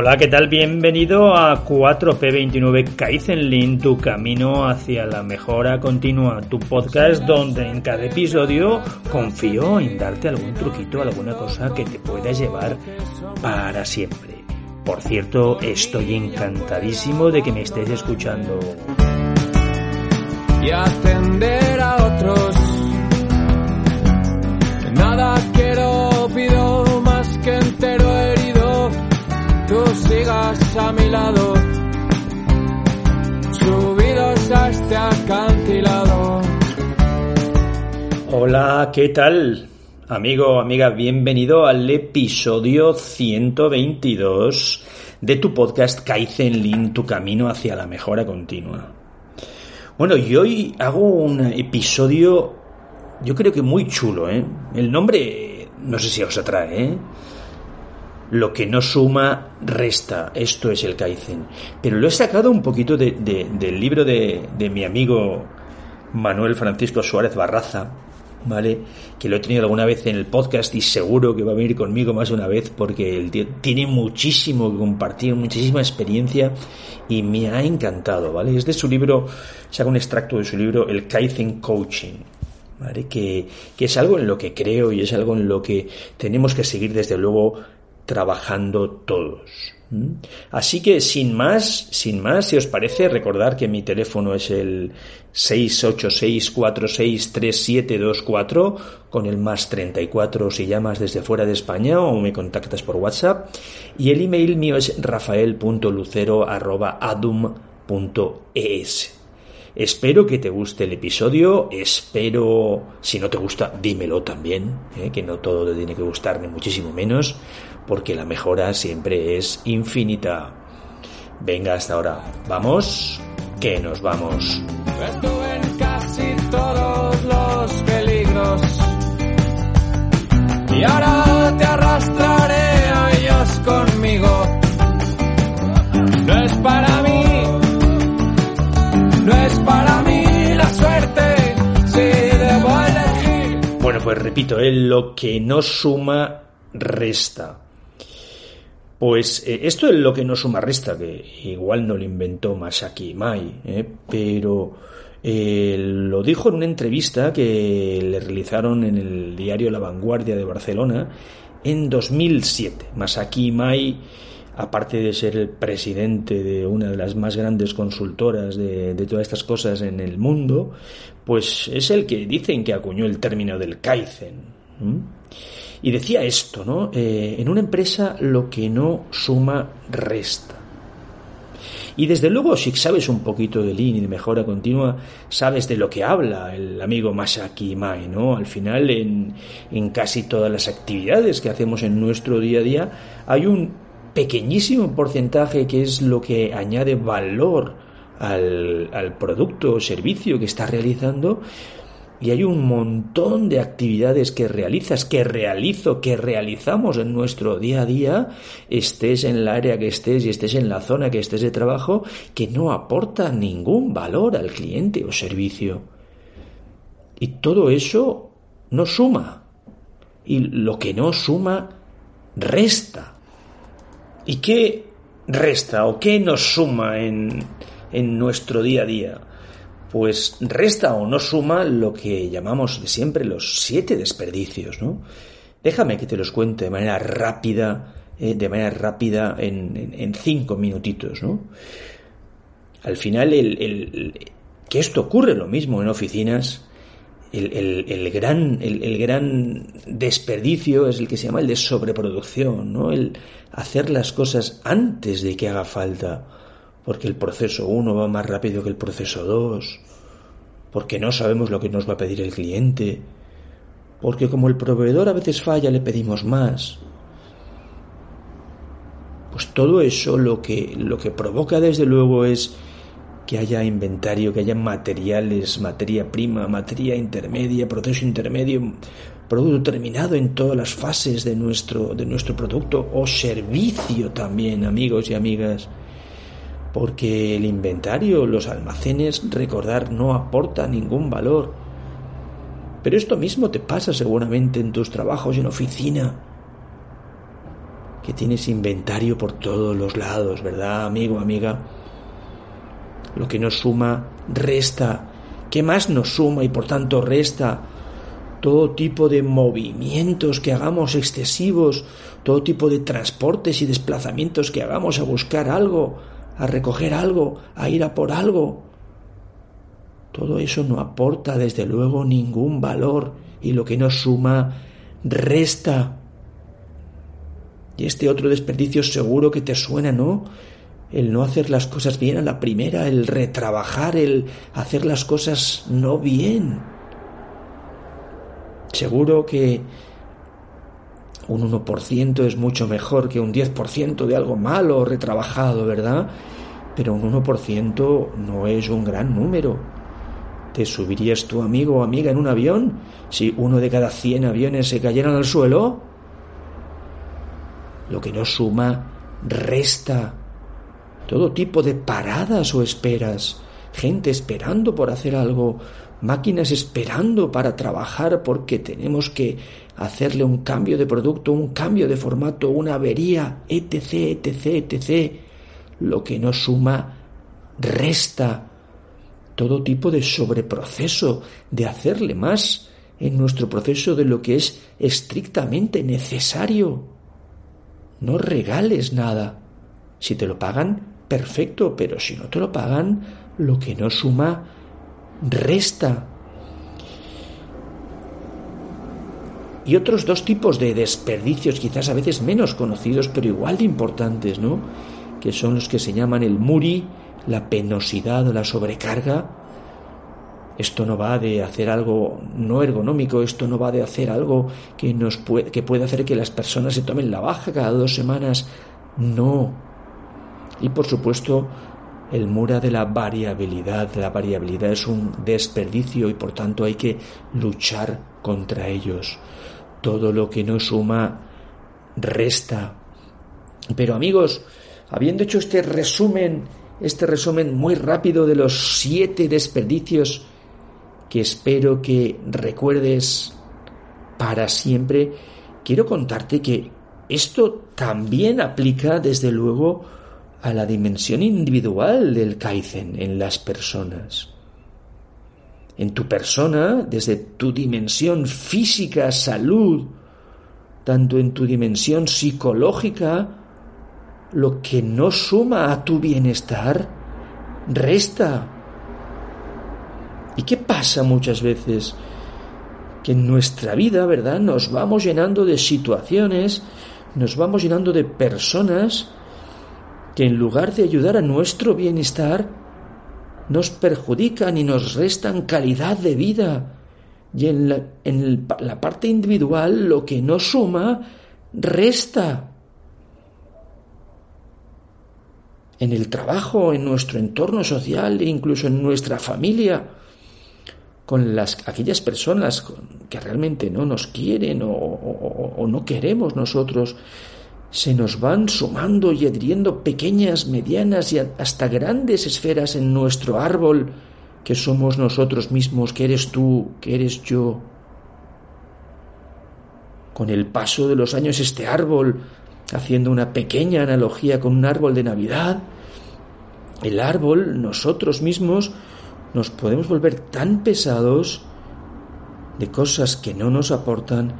Hola, ¿qué tal? Bienvenido a 4P29 Kaizenlin, tu camino hacia la mejora continua, tu podcast donde en cada episodio confío en darte algún truquito, alguna cosa que te pueda llevar para siempre. Por cierto, estoy encantadísimo de que me estés escuchando. Y atender a otros. Hola, ¿qué tal? Amigo, amiga, bienvenido al episodio 122 de tu podcast Kaizen Lean, tu camino hacia la mejora continua. Bueno, y hoy hago un episodio, yo creo que muy chulo, ¿eh? El nombre, no sé si os atrae, ¿eh? Lo que no suma, resta. Esto es el Kaizen. Pero lo he sacado un poquito de, de, del libro de mi amigo Manuel Francisco Suárez Barraza, ¿vale? Que lo he tenido alguna vez en el podcast y seguro que va a venir conmigo más de una vez porque el tío tiene muchísimo que compartir, muchísima experiencia y me ha encantado, ¿vale? Es de su libro, saca un extracto de su libro, El Kaizen Coaching, ¿vale? Que, que es algo en lo que creo y es algo en lo que tenemos que seguir desde luego trabajando todos. ¿Mm? Así que sin más, sin más, si os parece, recordar que mi teléfono es el 686463724 con el más 34 si llamas desde fuera de España o me contactas por WhatsApp y el email mío es rafael.lucero@adum.es. Espero que te guste el episodio, espero, si no te gusta, dímelo también, ¿eh? que no todo te tiene que gustar, ni muchísimo menos, porque la mejora siempre es infinita. Venga, hasta ahora, vamos, que nos vamos. Pues repito, ¿eh? lo que no suma, resta. Pues eh, esto es lo que no suma resta, que igual no lo inventó Masaki Mai, ¿eh? pero eh, lo dijo en una entrevista que le realizaron en el diario La Vanguardia de Barcelona en 2007. Masaki Mai, aparte de ser el presidente de una de las más grandes consultoras de, todas estas cosas en el mundo, pues es el que dicen que acuñó el término del Kaizen. Y decía esto, ¿no? Eh, en una empresa lo que no suma resta. Y desde luego, si sabes un poquito de Lean y de mejora continua, sabes de lo que habla el amigo Masaki Mai, ¿no? Al final, en casi todas las actividades que hacemos en nuestro día a día, hay un pequeñísimo porcentaje que es lo que añade valor al, al producto o servicio que estás realizando, y hay un montón de actividades que realizas, que realizo, que realizamos en nuestro día a día, estés en el área que estés y estés en la zona que estés de trabajo, que no aportan ningún valor al cliente o servicio. Y todo eso no suma. Y lo que no suma, resta. ¿Y qué resta o qué nos suma en, en nuestro día a día? pues resta o no suma lo que llamamos de siempre los siete desperdicios, ¿no? Déjame que te los cuente de manera rápida, eh, de manera rápida en, en, cinco minutitos, ¿no? Al final, el, el, que esto ocurre lo mismo en oficinas, el, gran, el, gran desperdicio es el que se llama el de sobreproducción, ¿no? El hacer las cosas antes de que haga falta, porque el proceso 1 va más rápido que el proceso 2, porque no sabemos lo que nos va a pedir el cliente, porque como el proveedor a veces falla le pedimos más. Pues todo eso lo que, lo que provoca desde luego es que haya inventario, que haya materiales, materia prima, materia intermedia, proceso intermedio, producto terminado en todas las fases de nuestro, de nuestro producto o servicio también, amigos y amigas. Porque el inventario, los almacenes, recordar, no aporta ningún valor. Pero esto mismo te pasa seguramente en tus trabajos en oficina, que tienes inventario por todos los lados, ¿verdad, amigo, amiga? Lo que nos suma resta. ¿Qué más nos suma y por tanto resta? Todo tipo de movimientos que hagamos excesivos, todo tipo de transportes y desplazamientos que hagamos a buscar algo, a recoger algo, a ir a por algo. Todo eso no aporta desde luego ningún valor y lo que nos suma resta. Y este otro desperdicio seguro que te suena, ¿no? El no hacer las cosas bien a la primera, el retrabajar, el hacer las cosas no bien. Seguro que un 1% es mucho mejor que un 10% de algo malo o retrabajado, ¿verdad? Pero un 1% no es un gran número. ¿Te subirías tu amigo o amiga en un avión si uno de cada 100 aviones se cayeran al suelo? Lo que no suma, resta todo tipo de paradas o esperas, gente esperando por hacer algo, máquinas esperando para trabajar porque tenemos que hacerle un cambio de producto, un cambio de formato, una avería, etc., etc., etc. Lo que no suma, resta. Todo tipo de sobreproceso, de hacerle más en nuestro proceso de lo que es estrictamente necesario. No regales nada. Si te lo pagan, perfecto, pero si no te lo pagan, lo que no suma, resta. Y otros dos tipos de desperdicios, quizás a veces menos conocidos, pero igual de importantes, ¿no? Que son los que se llaman el muri, la penosidad o la sobrecarga. Esto no va de hacer algo no ergonómico, esto no va de hacer algo que, nos que puede hacer que las personas se tomen la baja cada dos semanas. No, y por supuesto, el mura de la variabilidad. La variabilidad es un desperdicio y por tanto hay que luchar contra ellos. Todo lo que no suma resta. Pero amigos, habiendo hecho este resumen, este resumen muy rápido de los siete desperdicios que espero que recuerdes para siempre, quiero contarte que esto también aplica desde luego a la dimensión individual del Kaizen en las personas. En tu persona, desde tu dimensión física, salud, tanto en tu dimensión psicológica, lo que no suma a tu bienestar, resta. ¿Y qué pasa muchas veces? Que en nuestra vida, ¿verdad? Nos vamos llenando de situaciones, nos vamos llenando de personas que en lugar de ayudar a nuestro bienestar, nos perjudican y nos restan calidad de vida. Y en la, en la parte individual lo que no suma, resta. En el trabajo, en nuestro entorno social e incluso en nuestra familia, con las, aquellas personas que realmente no nos quieren o, o no queremos nosotros, se nos van sumando y adhiriendo pequeñas, medianas y hasta grandes esferas en nuestro árbol, que somos nosotros mismos, que eres tú, que eres yo. Con el paso de los años este árbol, haciendo una pequeña analogía con un árbol de Navidad, el árbol, nosotros mismos, nos podemos volver tan pesados de cosas que no nos aportan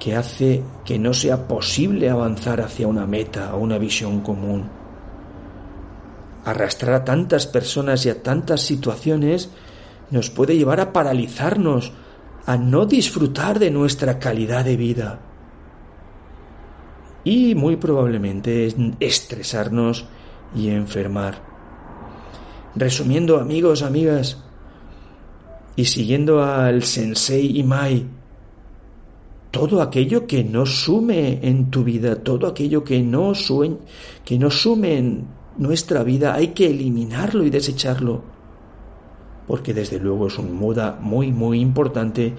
que hace que no sea posible avanzar hacia una meta o una visión común. Arrastrar a tantas personas y a tantas situaciones nos puede llevar a paralizarnos, a no disfrutar de nuestra calidad de vida y muy probablemente estresarnos y enfermar. Resumiendo, amigos, amigas, y siguiendo al sensei Imai, todo aquello que no sume en tu vida, todo aquello que no, que no sume en nuestra vida, hay que eliminarlo y desecharlo. Porque desde luego es un muda muy, muy importante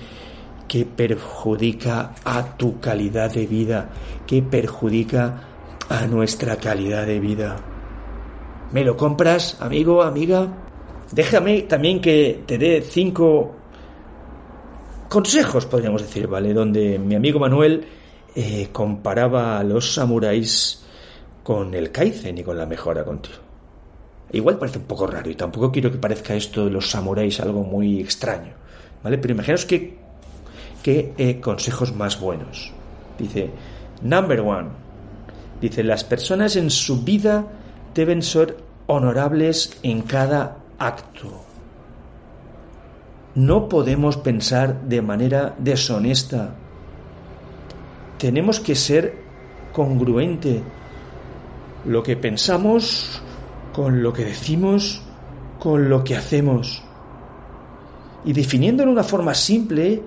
que perjudica a tu calidad de vida, que perjudica a nuestra calidad de vida. ¿Me lo compras, amigo, amiga? Déjame también que te dé cinco consejos, podríamos decir, ¿vale? Donde mi amigo Manuel eh, comparaba a los samuráis con el Kaizen y con la mejora continua. Igual parece un poco raro y tampoco quiero que parezca esto de los samuráis algo muy extraño, ¿vale? Pero imaginaos que, qué eh, consejos más buenos. Dice, number one, dice, las personas en su vida deben ser honorables en cada acto. No podemos pensar de manera deshonesta. Tenemos que ser congruente. Lo que pensamos con lo que decimos, con lo que hacemos. Y definiendo en una forma simple,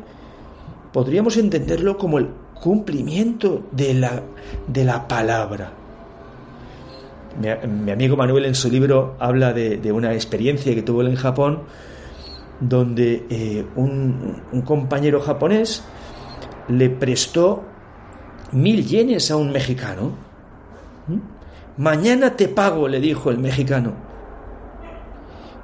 podríamos entenderlo como el cumplimiento de la, de la palabra. Mi, amigo Manuel en su libro habla de, de una experiencia que tuvo en Japón donde eh, un, compañero japonés le prestó mil yenes a un mexicano. ¿Mm? Mañana te pago, le dijo el mexicano.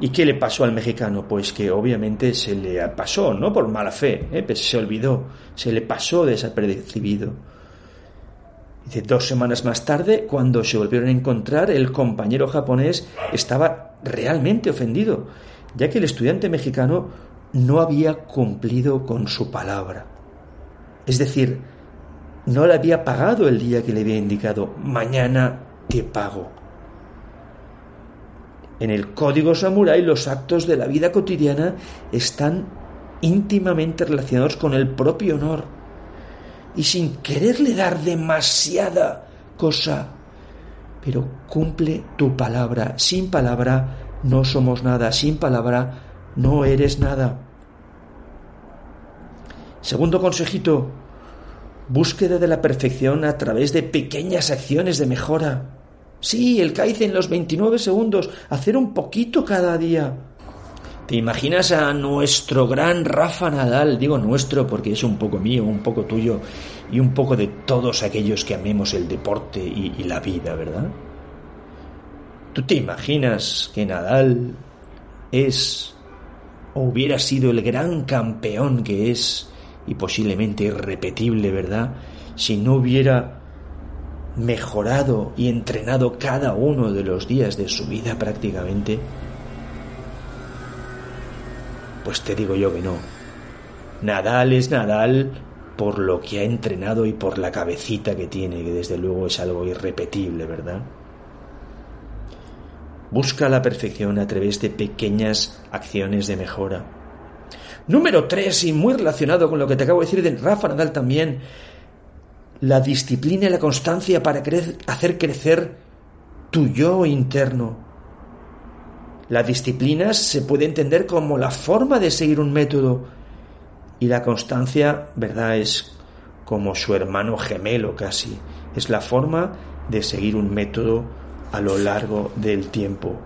¿Y qué le pasó al mexicano? Pues que obviamente se le pasó, no por mala fe, ¿eh? pues se olvidó, se le pasó desapercibido. Dice, dos semanas más tarde, cuando se volvieron a encontrar, el compañero japonés estaba realmente ofendido ya que el estudiante mexicano no había cumplido con su palabra. Es decir, no le había pagado el día que le había indicado, mañana te pago. En el código samurái los actos de la vida cotidiana están íntimamente relacionados con el propio honor. Y sin quererle dar demasiada cosa, pero cumple tu palabra. Sin palabra no somos nada, sin palabra no eres nada. Segundo consejito, búsqueda de la perfección a través de pequeñas acciones de mejora. Sí, el en los 29 segundos, hacer un poquito cada día. ¿Te imaginas a nuestro gran Rafa Nadal? Digo nuestro porque es un poco mío, un poco tuyo y un poco de todos aquellos que amemos el deporte y la vida, ¿verdad? ¿Tú te imaginas que Nadal es o hubiera sido el gran campeón que es y posiblemente irrepetible, ¿verdad? Si no hubiera mejorado y entrenado cada uno de los días de su vida prácticamente, pues te digo yo que no. Nadal es Nadal por lo que ha entrenado y por la cabecita que tiene, que desde luego es algo irrepetible, ¿verdad? Busca la perfección a través de pequeñas acciones de mejora. Número tres, y muy relacionado con lo que te acabo de decir de Rafa Nadal también, la disciplina y la constancia para hacer crecer tu yo interno. La disciplina se puede entender como la forma de seguir un método y la constancia, ¿verdad? Es como su hermano gemelo casi. Es la forma de seguir un método a lo largo del tiempo.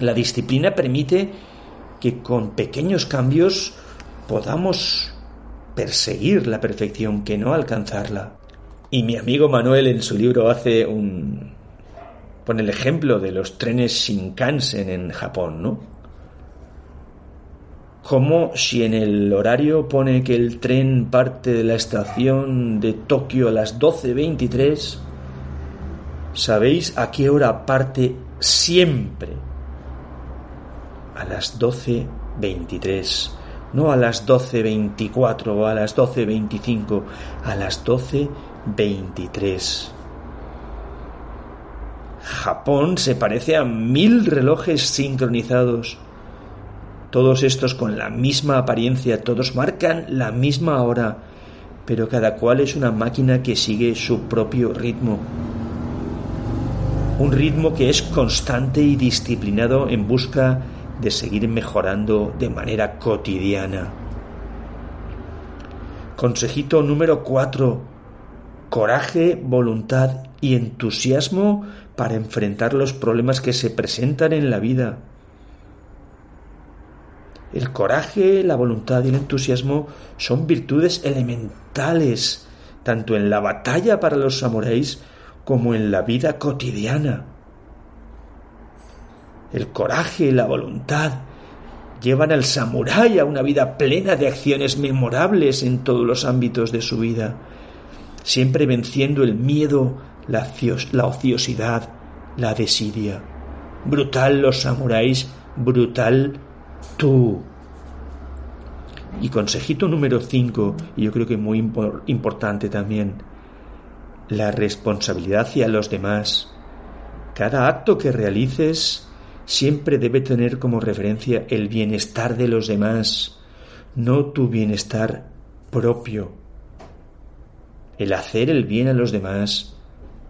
La disciplina permite que con pequeños cambios podamos perseguir la perfección, que no alcanzarla. Y mi amigo Manuel en su libro hace un pone el ejemplo de los trenes Shinkansen en Japón, ¿no? Como si en el horario pone que el tren parte de la estación de Tokio a las 12.23, ¿Sabéis a qué hora parte siempre? A las 12.23, no a las 12.24 o a las 12.25, a las 12.23. Japón se parece a mil relojes sincronizados. todos estos con la misma apariencia, todos marcan la misma hora, pero cada cual es una máquina que sigue su propio ritmo. Un ritmo que es constante y disciplinado en busca de seguir mejorando de manera cotidiana. Consejito número 4. Coraje, voluntad y entusiasmo para enfrentar los problemas que se presentan en la vida. El coraje, la voluntad y el entusiasmo son virtudes elementales, tanto en la batalla para los samuráis como en la vida cotidiana. El coraje y la voluntad llevan al samurái a una vida plena de acciones memorables en todos los ámbitos de su vida, siempre venciendo el miedo, la, ociosidad, la desidia. Brutal los samuráis, brutal tú. Y consejito número 5, y yo creo que muy importante también, la responsabilidad hacia los demás. Cada acto que realices siempre debe tener como referencia el bienestar de los demás, no tu bienestar propio. El hacer el bien a los demás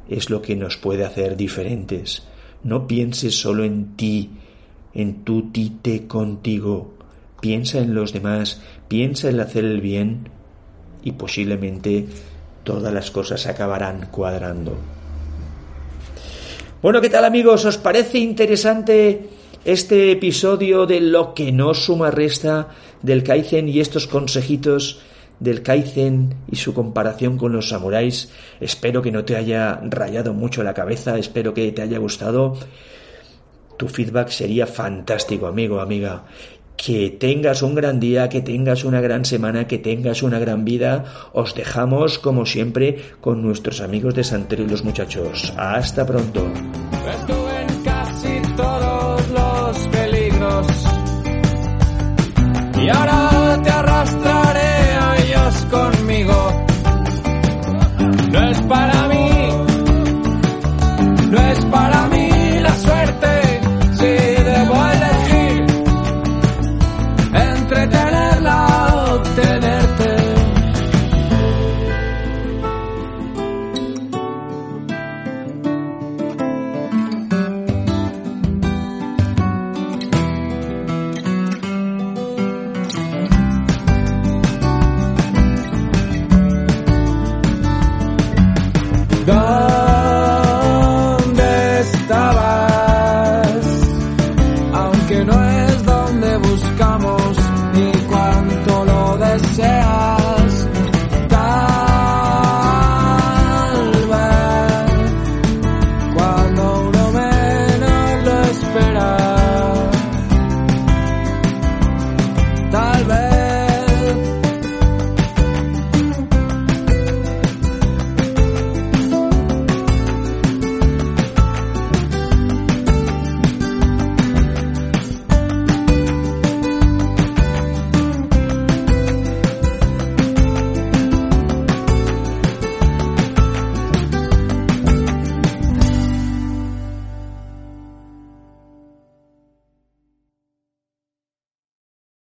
es lo que nos puede hacer diferentes. No pienses solo en ti, en tu tite contigo. Piensa en los demás, piensa en hacer el bien y posiblemente todas las cosas acabarán cuadrando. Bueno, ¿qué tal amigos? ¿Os parece interesante este episodio de lo que no suma resta del Kaizen y estos consejitos del Kaizen y su comparación con los samuráis? Espero que no te haya rayado mucho la cabeza, espero que te haya gustado tu feedback sería fantástico, amigo, amiga. Que tengas un gran día, que tengas una gran semana, que tengas una gran vida. Os dejamos, como siempre, con nuestros amigos de Santero y los muchachos. Hasta pronto.